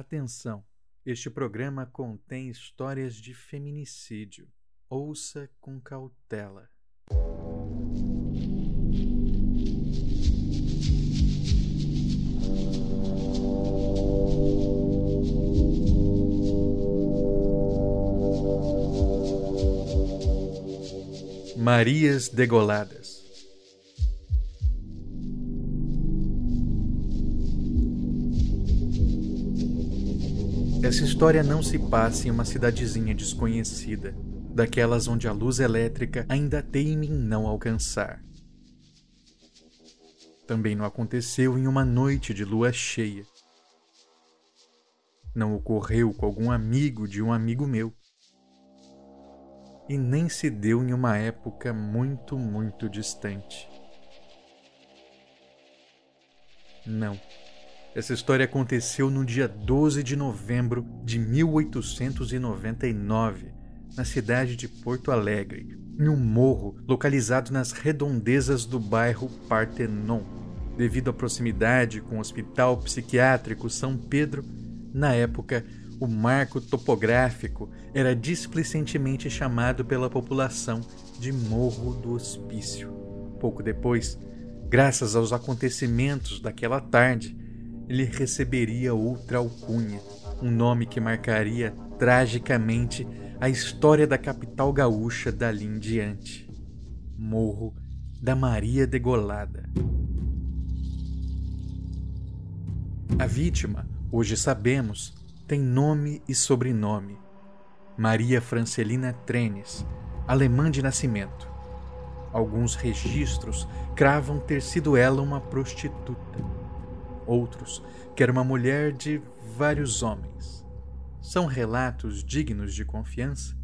Atenção! Este programa contém histórias de feminicídio. Ouça com cautela. Marias degoladas. Essa história não se passa em uma cidadezinha desconhecida, daquelas onde a luz elétrica ainda teime em não alcançar. Também não aconteceu em uma noite de lua cheia. Não ocorreu com algum amigo de um amigo meu. E nem se deu em uma época muito, muito distante. Não. Essa história aconteceu no dia 12 de novembro de 1899, na cidade de Porto Alegre, em um morro localizado nas redondezas do bairro Partenon. Devido à proximidade com o Hospital Psiquiátrico São Pedro, na época, o marco topográfico era displicentemente chamado pela população de Morro do Hospício. Pouco depois, graças aos acontecimentos daquela tarde, ele receberia outra alcunha, um nome que marcaria tragicamente a história da capital gaúcha dali em diante. Morro da Maria Degolada. A vítima, hoje sabemos, tem nome e sobrenome. Maria Francelina Trenes, alemã de nascimento. Alguns registros cravam ter sido ela uma prostituta outros que era uma mulher de vários homens. São relatos dignos de confiança?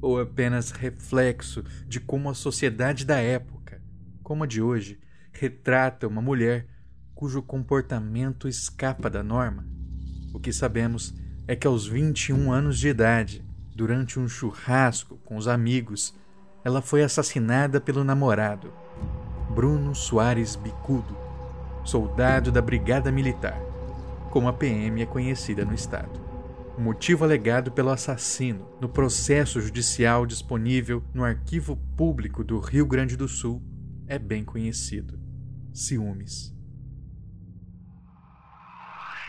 Ou apenas reflexo de como a sociedade da época, como a de hoje, retrata uma mulher cujo comportamento escapa da norma? O que sabemos é que aos 21 anos de idade, durante um churrasco com os amigos, ela foi assassinada pelo namorado, Bruno Soares Bicudo, soldado da Brigada Militar, como a PM é conhecida no estado. O motivo alegado pelo assassino no processo judicial disponível no Arquivo Público do Rio Grande do Sul é bem conhecido: ciúmes.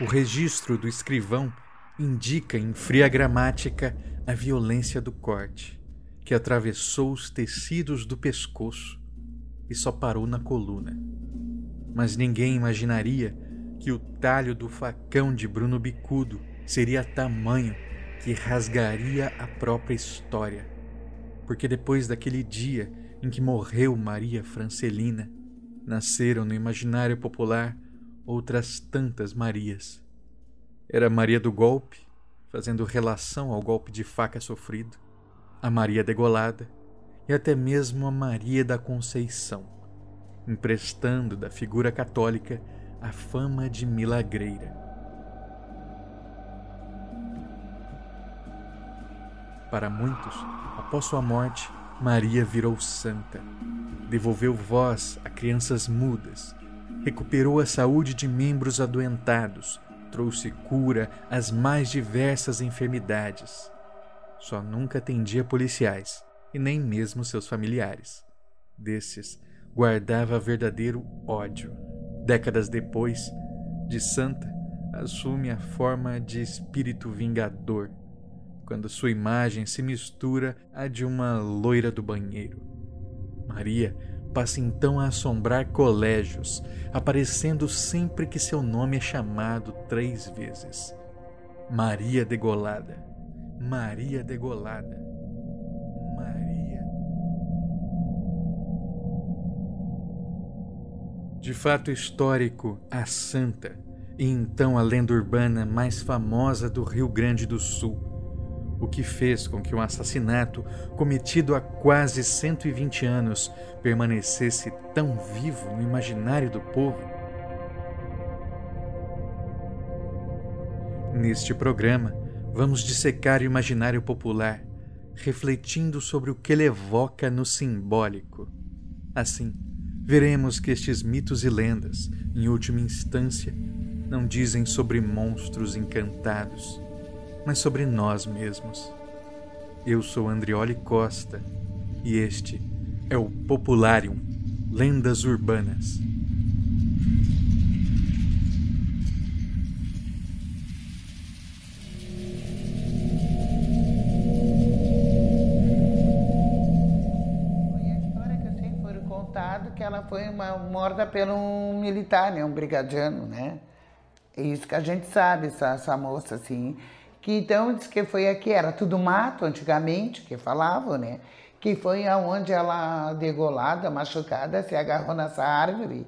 O registro do escrivão indica em fria gramática a violência do corte, que atravessou os tecidos do pescoço e só parou na coluna mas ninguém imaginaria que o talho do facão de Bruno Bicudo seria tamanho que rasgaria a própria história. Porque depois daquele dia em que morreu Maria Francelina, nasceram no imaginário popular outras tantas Marias. Era Maria do Golpe, fazendo relação ao golpe de faca sofrido, a Maria degolada e até mesmo a Maria da Conceição emprestando da figura católica a fama de milagreira. Para muitos, após sua morte, Maria virou santa, devolveu voz a crianças mudas, recuperou a saúde de membros adoentados, trouxe cura às mais diversas enfermidades. Só nunca atendia policiais e nem mesmo seus familiares. Desses, guardava verdadeiro ódio. Décadas depois, de santa, assume a forma de espírito vingador, quando sua imagem se mistura à de uma loira do banheiro. Maria passa então a assombrar colégios, aparecendo sempre que seu nome é chamado três vezes. Maria degolada, Maria degolada. De fato histórico, a Santa, e então a lenda urbana mais famosa do Rio Grande do Sul, o que fez com que um assassinato cometido há quase 120 anos permanecesse tão vivo no imaginário do povo. Neste programa, vamos dissecar o imaginário popular, refletindo sobre o que ele evoca no simbólico. Assim, veremos que estes mitos e lendas, em última instância, não dizem sobre monstros encantados, mas sobre nós mesmos. Eu sou Andrioli Costa e este é o Popularium Lendas Urbanas. Morta pelo um militar, né, um brigadiano, né? É isso que a gente sabe, essa, essa moça, assim. Que então diz que foi aqui, era tudo mato antigamente, que falavam, né? Que foi aonde ela, degolada, machucada, se agarrou nessa árvore.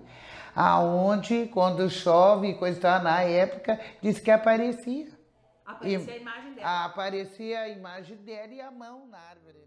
Aonde, quando chove e coisa tal, na época, diz que aparecia. Aparecia e, a imagem dela. Aparecia a imagem dela e a mão na árvore,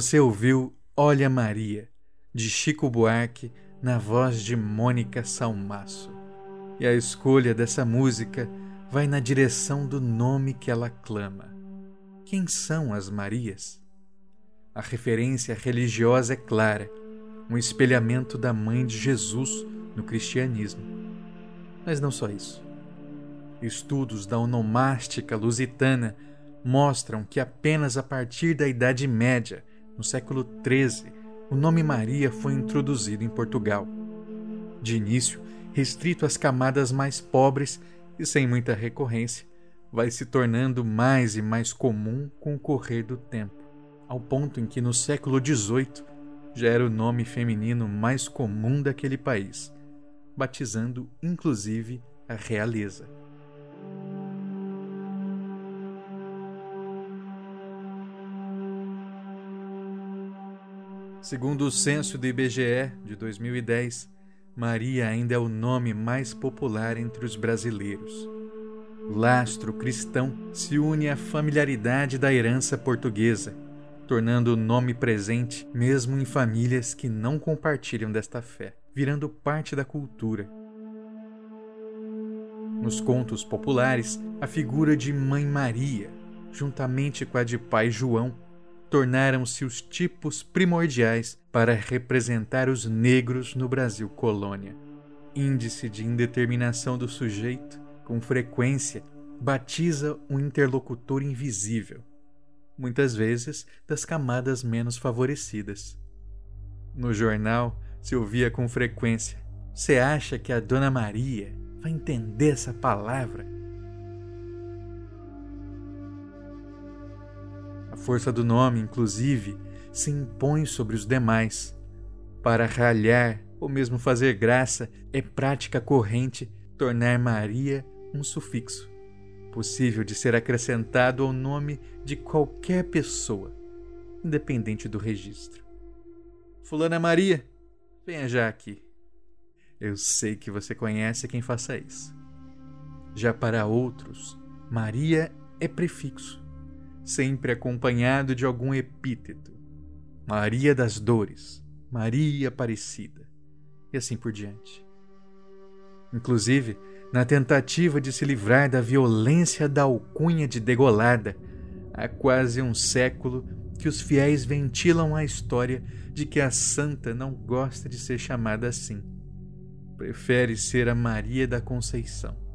Você ouviu Olha Maria, de Chico Buarque, na voz de Mônica Salmaço. E a escolha dessa música vai na direção do nome que ela clama. Quem são as Marias? A referência religiosa é clara, um espelhamento da mãe de Jesus no cristianismo. Mas não só isso. Estudos da onomástica lusitana mostram que apenas a partir da Idade Média no século XIII, o nome Maria foi introduzido em Portugal. De início, restrito às camadas mais pobres e sem muita recorrência, vai se tornando mais e mais comum com o correr do tempo, ao ponto em que no século XVIII já era o nome feminino mais comum daquele país, batizando inclusive a realeza. Segundo o censo do IBGE de 2010, Maria ainda é o nome mais popular entre os brasileiros. Lastro cristão se une à familiaridade da herança portuguesa, tornando o nome presente mesmo em famílias que não compartilham desta fé, virando parte da cultura. Nos contos populares, a figura de Mãe Maria, juntamente com a de Pai João, tornaram-se os tipos primordiais para representar os negros no Brasil colônia. Índice de indeterminação do sujeito, com frequência, batiza um interlocutor invisível, muitas vezes das camadas menos favorecidas. No jornal se ouvia com frequência: Você acha que a Dona Maria vai entender essa palavra? Força do nome, inclusive, se impõe sobre os demais. Para ralhar ou mesmo fazer graça, é prática corrente tornar Maria um sufixo, possível de ser acrescentado ao nome de qualquer pessoa, independente do registro. Fulana Maria, venha já aqui. Eu sei que você conhece quem faça isso. Já para outros, Maria é prefixo, sempre acompanhado de algum epíteto. Maria das Dores, Maria Aparecida, e assim por diante. Inclusive, na tentativa de se livrar da violência da alcunha de degolada, há quase um século que os fiéis ventilam a história de que a santa não gosta de ser chamada assim. Prefere ser a Maria da Conceição.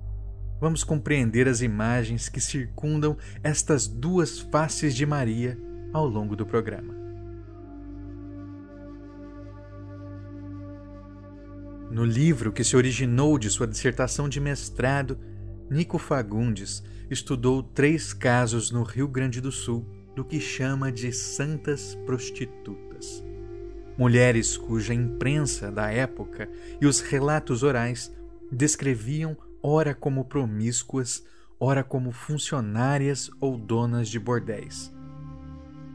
Vamos compreender as imagens que circundam estas duas faces de Maria ao longo do programa. No livro que se originou de sua dissertação de mestrado, Nico Fagundes estudou três casos no Rio Grande do Sul do que chama de santas prostitutas. Mulheres cuja imprensa da época e os relatos orais descreviam ora como promíscuas, ora como funcionárias ou donas de bordéis.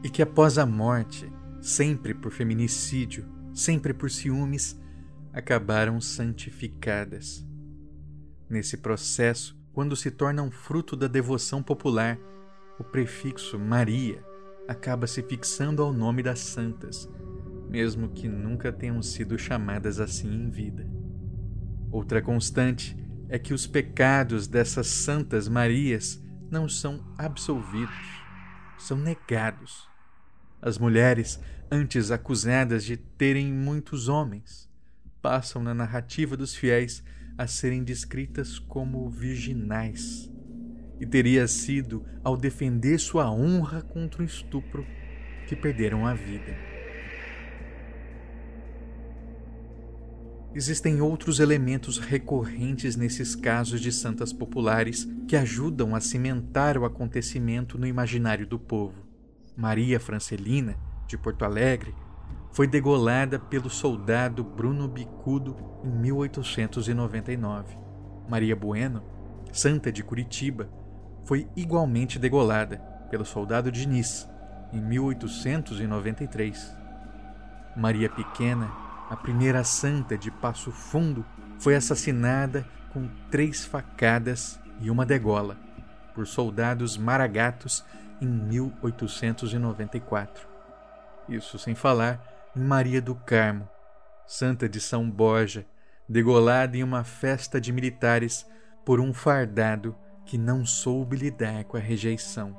E que após a morte, sempre por feminicídio, sempre por ciúmes, acabaram santificadas. Nesse processo, quando se tornam fruto da devoção popular, o prefixo Maria acaba se fixando ao nome das santas, mesmo que nunca tenham sido chamadas assim em vida. Outra constante é que os pecados dessas santas Marias não são absolvidos, são negados. As mulheres, antes acusadas de terem muitos homens, passam na narrativa dos fiéis a serem descritas como virginais. E teria sido ao defender sua honra contra o estupro que perderam a vida. Existem outros elementos recorrentes nesses casos de santas populares que ajudam a cimentar o acontecimento no imaginário do povo. Maria Francelina, de Porto Alegre, foi degolada pelo soldado Bruno Bicudo em 1899. Maria Bueno, santa de Curitiba, foi igualmente degolada pelo soldado Diniz em 1893. Maria Pequena, a primeira santa de Passo Fundo, foi assassinada com três facadas e uma degola por soldados maragatos em 1894. Isso sem falar Maria do Carmo, santa de São Borja, degolada em uma festa de militares por um fardado que não soube lidar com a rejeição.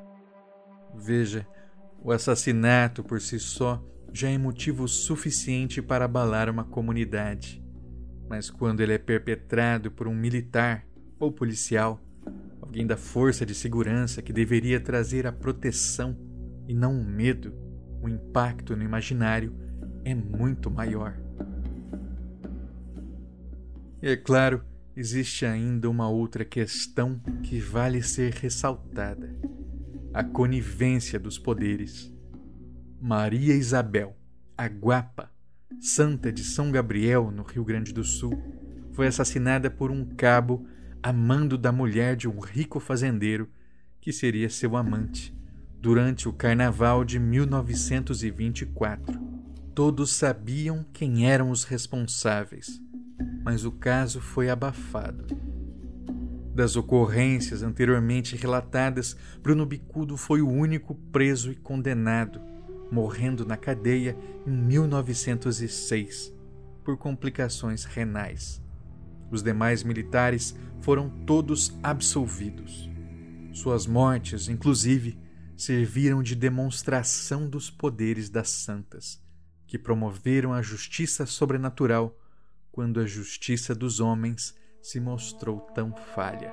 Veja, o assassinato por si só já é motivo suficiente para abalar uma comunidade. Mas quando ele é perpetrado por um militar ou policial, alguém da força de segurança que deveria trazer a proteção e não o medo, o impacto no imaginário é muito maior. E é claro, existe ainda uma outra questão que vale ser ressaltada: a conivência dos poderes. Maria Isabel, a Guapa, santa de São Gabriel, no Rio Grande do Sul, foi assassinada por um cabo a mando da mulher de um rico fazendeiro que seria seu amante durante o carnaval de 1924. Todos sabiam quem eram os responsáveis, mas o caso foi abafado. Das ocorrências anteriormente relatadas, Bruno Bicudo foi o único preso e condenado, morrendo na cadeia em 1906 por complicações renais. Os demais militares foram todos absolvidos. Suas mortes, inclusive, serviram de demonstração dos poderes das santas que promoveram a justiça sobrenatural quando a justiça dos homens se mostrou tão falha.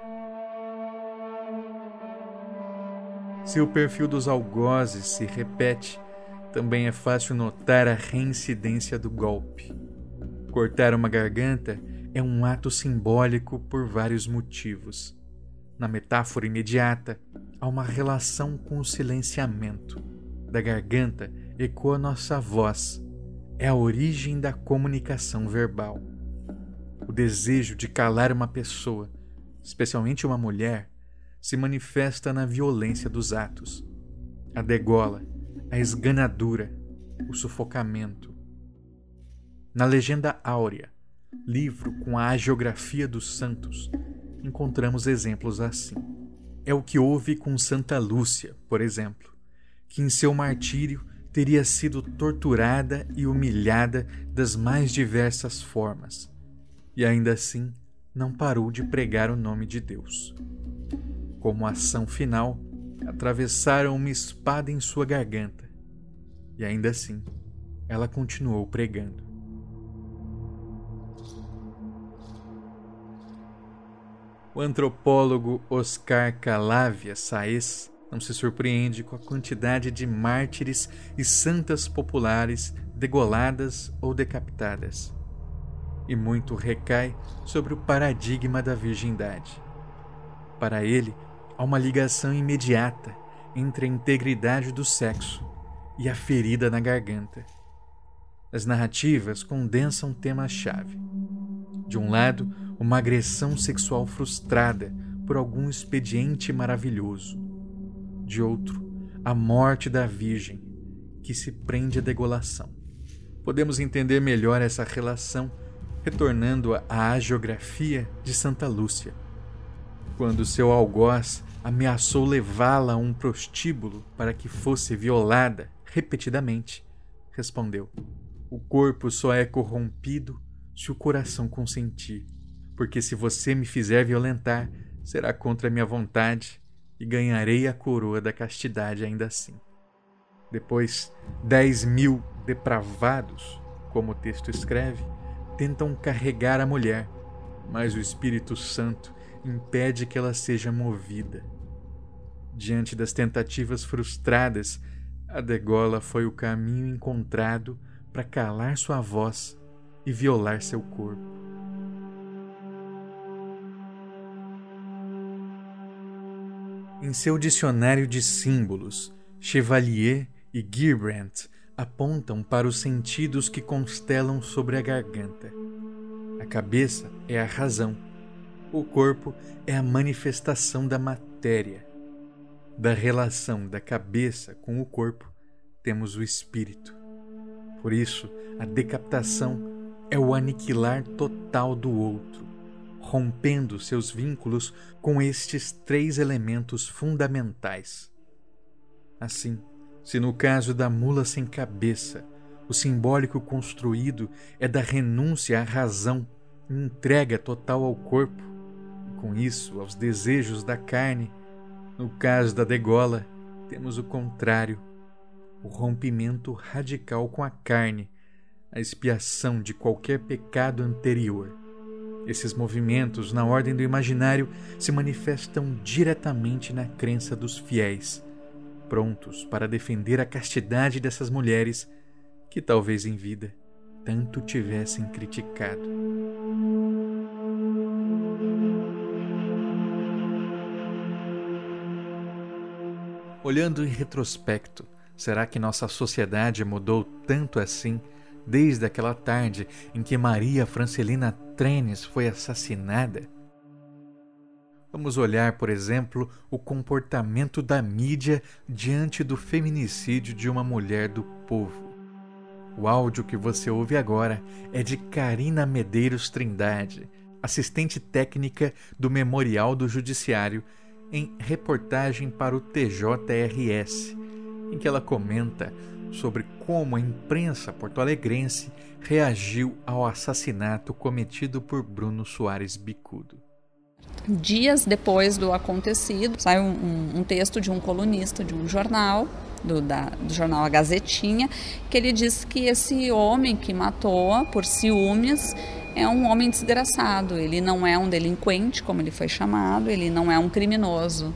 Se o perfil dos algozes se repete, também é fácil notar a reincidência do golpe. Cortar uma garganta é um ato simbólico por vários motivos. Na metáfora imediata, há uma relação com o silenciamento. Da garganta ecoa nossa voz, é a origem da comunicação verbal. O desejo de calar uma pessoa, especialmente uma mulher, se manifesta na violência dos atos. A degola, a esganadura, o sufocamento. Na Legenda Áurea, livro com a agiografia dos santos, encontramos exemplos assim. é o que houve com Santa Lúcia, por exemplo, que em seu martírio teria sido torturada e humilhada das mais diversas formas, e ainda assim não parou de pregar o nome de Deus. Como ação final, atravessaram uma espada em sua garganta, e ainda assim ela continuou pregando. O antropólogo Oscar Calavia Saez não se surpreende com a quantidade de mártires e santas populares degoladas ou decapitadas. E muito recai sobre o paradigma da virgindade. Para ele, há uma ligação imediata entre a integridade do sexo e a ferida na garganta. As narrativas condensam temas-chave. De um lado, uma agressão sexual frustrada por algum expediente maravilhoso. De outro, a morte da Virgem, que se prende à degolação. Podemos entender melhor essa relação retornando à geografia de Santa Lúcia. Quando seu algoz ameaçou levá-la a um prostíbulo para que fosse violada repetidamente, respondeu: O corpo só é corrompido se o coração consentir porque se você me fizer violentar, será contra minha vontade e ganharei a coroa da castidade ainda assim. Depois, dez mil depravados, como o texto escreve, tentam carregar a mulher, mas o Espírito Santo impede que ela seja movida. Diante das tentativas frustradas, a degola foi o caminho encontrado para calar sua voz e violar seu corpo. Em seu dicionário de símbolos, Chevalier e Girbrandt apontam para os sentidos que constelam sobre a garganta. A cabeça é a razão, o corpo é a manifestação da matéria. Da relação da cabeça com o corpo, temos o espírito. Por isso, a decapitação é o aniquilar total do outro, rompendo seus vínculos com estes três elementos fundamentais. Assim, se no caso da mula sem cabeça, o simbólico construído é da renúncia à razão entrega total ao corpo, com isso aos desejos da carne, no caso da degola, temos o contrário, o rompimento radical com a carne, a expiação de qualquer pecado anterior. Esses movimentos, na ordem do imaginário, se manifestam diretamente na crença dos fiéis, prontos para defender a castidade dessas mulheres que, talvez em vida, tanto tivessem criticado. Olhando em retrospecto, será que nossa sociedade mudou tanto assim desde aquela tarde em que Maria Francelina Trenes foi assassinada? Vamos olhar, por exemplo, o comportamento da mídia diante do feminicídio de uma mulher do povo. O áudio que você ouve agora é de Karina Medeiros Trindade, assistente técnica do Memorial do Judiciário, em reportagem para o TJRS, em que ela comenta sobre como a imprensa porto-alegrense reagiu ao assassinato cometido por Bruno Soares Bicudo. Dias depois do acontecido, saiu um, um, texto de um colunista de um jornal, do, da, do jornal A Gazetinha, que ele disse que esse homem que matou por ciúmes é um homem desgraçado. Ele não é um delinquente, como ele foi chamado, ele não é um criminoso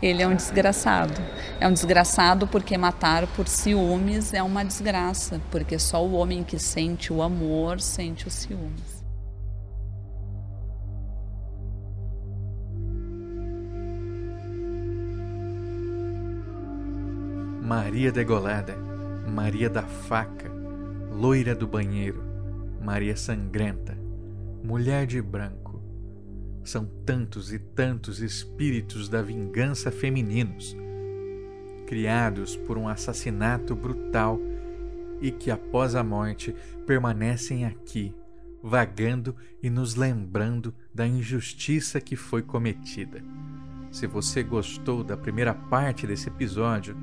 ele é um desgraçado. É um desgraçado porque matar por ciúmes é uma desgraça, porque só o homem que sente o amor sente os ciúmes. Maria degolada, Maria da faca, loira do banheiro, Maria sangrenta, mulher de branco são tantos e tantos espíritos da vingança femininos, criados por um assassinato brutal e que após a morte permanecem aqui, vagando e nos lembrando da injustiça que foi cometida. Se você gostou da primeira parte desse episódio,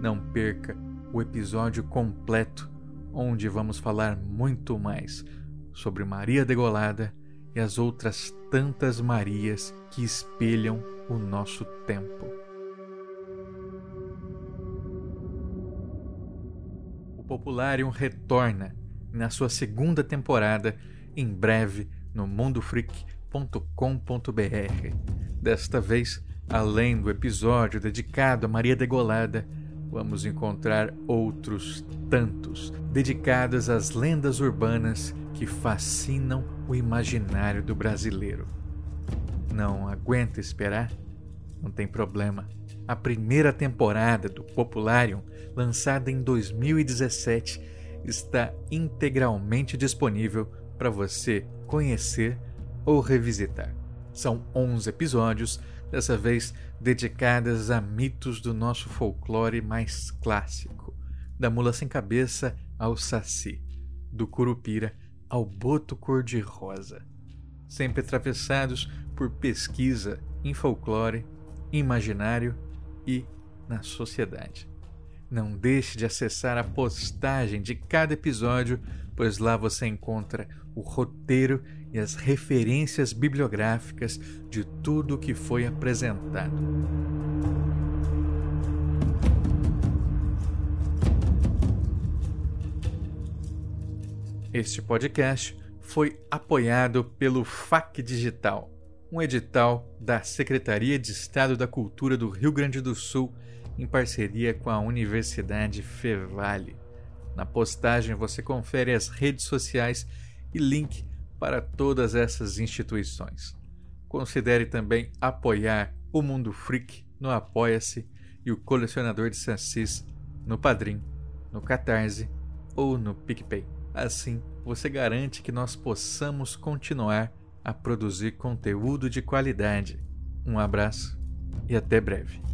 não perca o episódio completo, onde vamos falar muito mais sobre Maria Degolada e as outras tantas Marias que espelham o nosso tempo. O Popularium retorna na sua segunda temporada em breve no mundofreak.com.br. Desta vez, além do episódio dedicado a Maria Degolada, vamos encontrar outros tantos dedicados às lendas urbanas que fascinam o imaginário do brasileiro. Não aguenta esperar? Não tem problema. A primeira temporada do Popularium, lançada em 2017, está integralmente disponível para você conhecer ou revisitar. São 11 episódios, dessa vez dedicadas a mitos do nosso folclore mais clássico, da mula sem cabeça ao saci, do curupira ao boto cor-de-rosa, sempre atravessados por pesquisa em folclore, imaginário e na sociedade. Não deixe de acessar a postagem de cada episódio, pois lá você encontra o roteiro e as referências bibliográficas de tudo o que foi apresentado. Este podcast foi apoiado pelo FAC Digital, um edital da Secretaria de Estado da Cultura do Rio Grande do Sul em parceria com a Universidade Fevale. Na postagem você confere as redes sociais e link para todas essas instituições. Considere também apoiar o Mundo Freak no Apoia-se e o Colecionador de Sassis no Padrim, no Catarse ou no PicPay. Assim, você garante que nós possamos continuar a produzir conteúdo de qualidade. Um abraço e até breve.